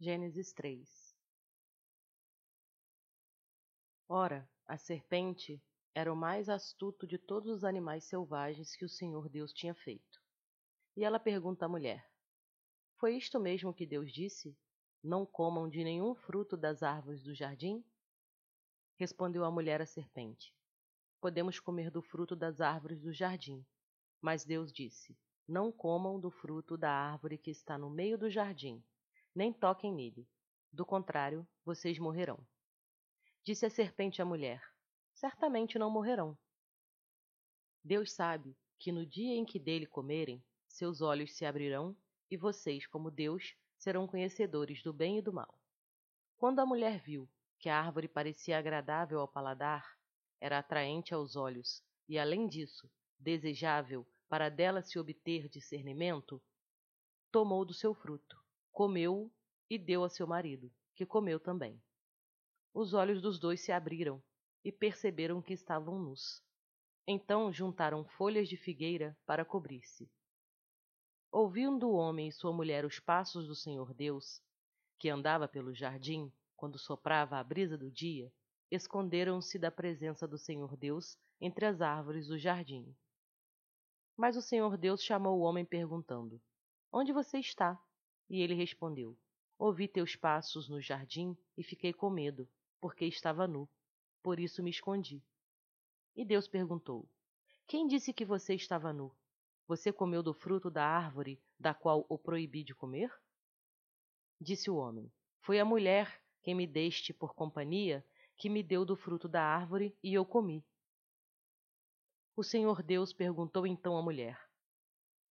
Gênesis 3 Ora, a serpente era o mais astuto de todos os animais selvagens que o Senhor Deus tinha feito. E ela pergunta à mulher: Foi isto mesmo que Deus disse? Não comam de nenhum fruto das árvores do jardim? Respondeu a mulher à serpente: Podemos comer do fruto das árvores do jardim. Mas Deus disse: Não comam do fruto da árvore que está no meio do jardim nem toquem nele. Do contrário, vocês morrerão. Disse a serpente à mulher: Certamente não morrerão. Deus sabe que no dia em que dele comerem, seus olhos se abrirão e vocês, como Deus, serão conhecedores do bem e do mal. Quando a mulher viu que a árvore parecia agradável ao paladar, era atraente aos olhos e, além disso, desejável para dela se obter discernimento, tomou do seu fruto comeu e deu a seu marido, que comeu também. Os olhos dos dois se abriram e perceberam que estavam nus. Então juntaram folhas de figueira para cobrir-se. Ouvindo o homem e sua mulher os passos do Senhor Deus, que andava pelo jardim quando soprava a brisa do dia, esconderam-se da presença do Senhor Deus entre as árvores do jardim. Mas o Senhor Deus chamou o homem perguntando: Onde você está? E ele respondeu: Ouvi teus passos no jardim e fiquei com medo, porque estava nu. Por isso me escondi. E Deus perguntou: Quem disse que você estava nu? Você comeu do fruto da árvore da qual o proibi de comer? Disse o homem: Foi a mulher quem me deste por companhia que me deu do fruto da árvore e eu comi. O Senhor Deus perguntou então à mulher: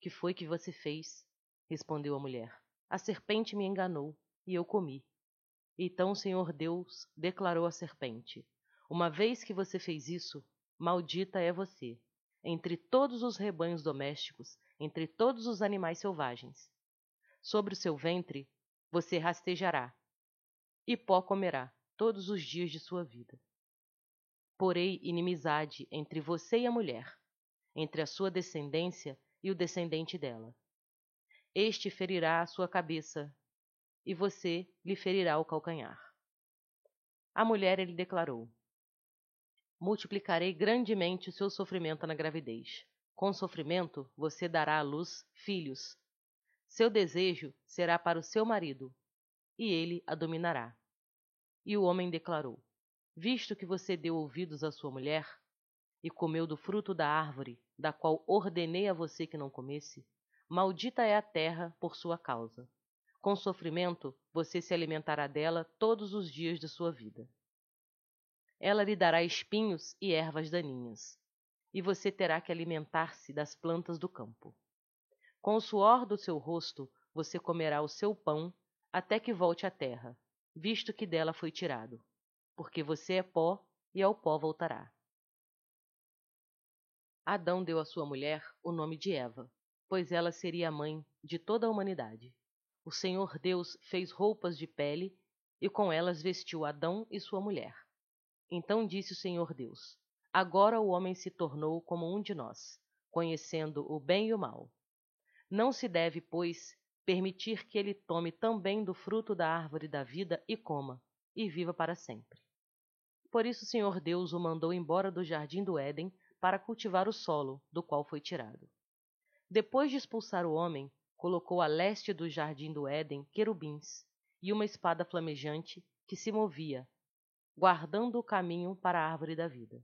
Que foi que você fez? Respondeu a mulher: a serpente me enganou, e eu comi. Então o Senhor Deus declarou à serpente: Uma vez que você fez isso, maldita é você, entre todos os rebanhos domésticos, entre todos os animais selvagens. Sobre o seu ventre você rastejará, e pó comerá todos os dias de sua vida. Porei inimizade entre você e a mulher, entre a sua descendência e o descendente dela este ferirá a sua cabeça, e você lhe ferirá o calcanhar. A mulher lhe declarou: Multiplicarei grandemente o seu sofrimento na gravidez. Com sofrimento você dará à luz filhos. Seu desejo será para o seu marido, e ele a dominará. E o homem declarou: Visto que você deu ouvidos à sua mulher, e comeu do fruto da árvore, da qual ordenei a você que não comesse, Maldita é a terra por sua causa. Com sofrimento você se alimentará dela todos os dias de sua vida. Ela lhe dará espinhos e ervas daninhas, e você terá que alimentar-se das plantas do campo. Com o suor do seu rosto você comerá o seu pão até que volte à terra, visto que dela foi tirado, porque você é pó e ao pó voltará. Adão deu à sua mulher o nome de Eva, pois ela seria a mãe de toda a humanidade. O Senhor Deus fez roupas de pele e com elas vestiu Adão e sua mulher. Então disse o Senhor Deus: Agora o homem se tornou como um de nós, conhecendo o bem e o mal. Não se deve, pois, permitir que ele tome também do fruto da árvore da vida e coma, e viva para sempre. Por isso o Senhor Deus o mandou embora do jardim do Éden para cultivar o solo, do qual foi tirado. Depois de expulsar o homem, colocou a leste do jardim do Éden querubins e uma espada flamejante que se movia, guardando o caminho para a árvore da vida.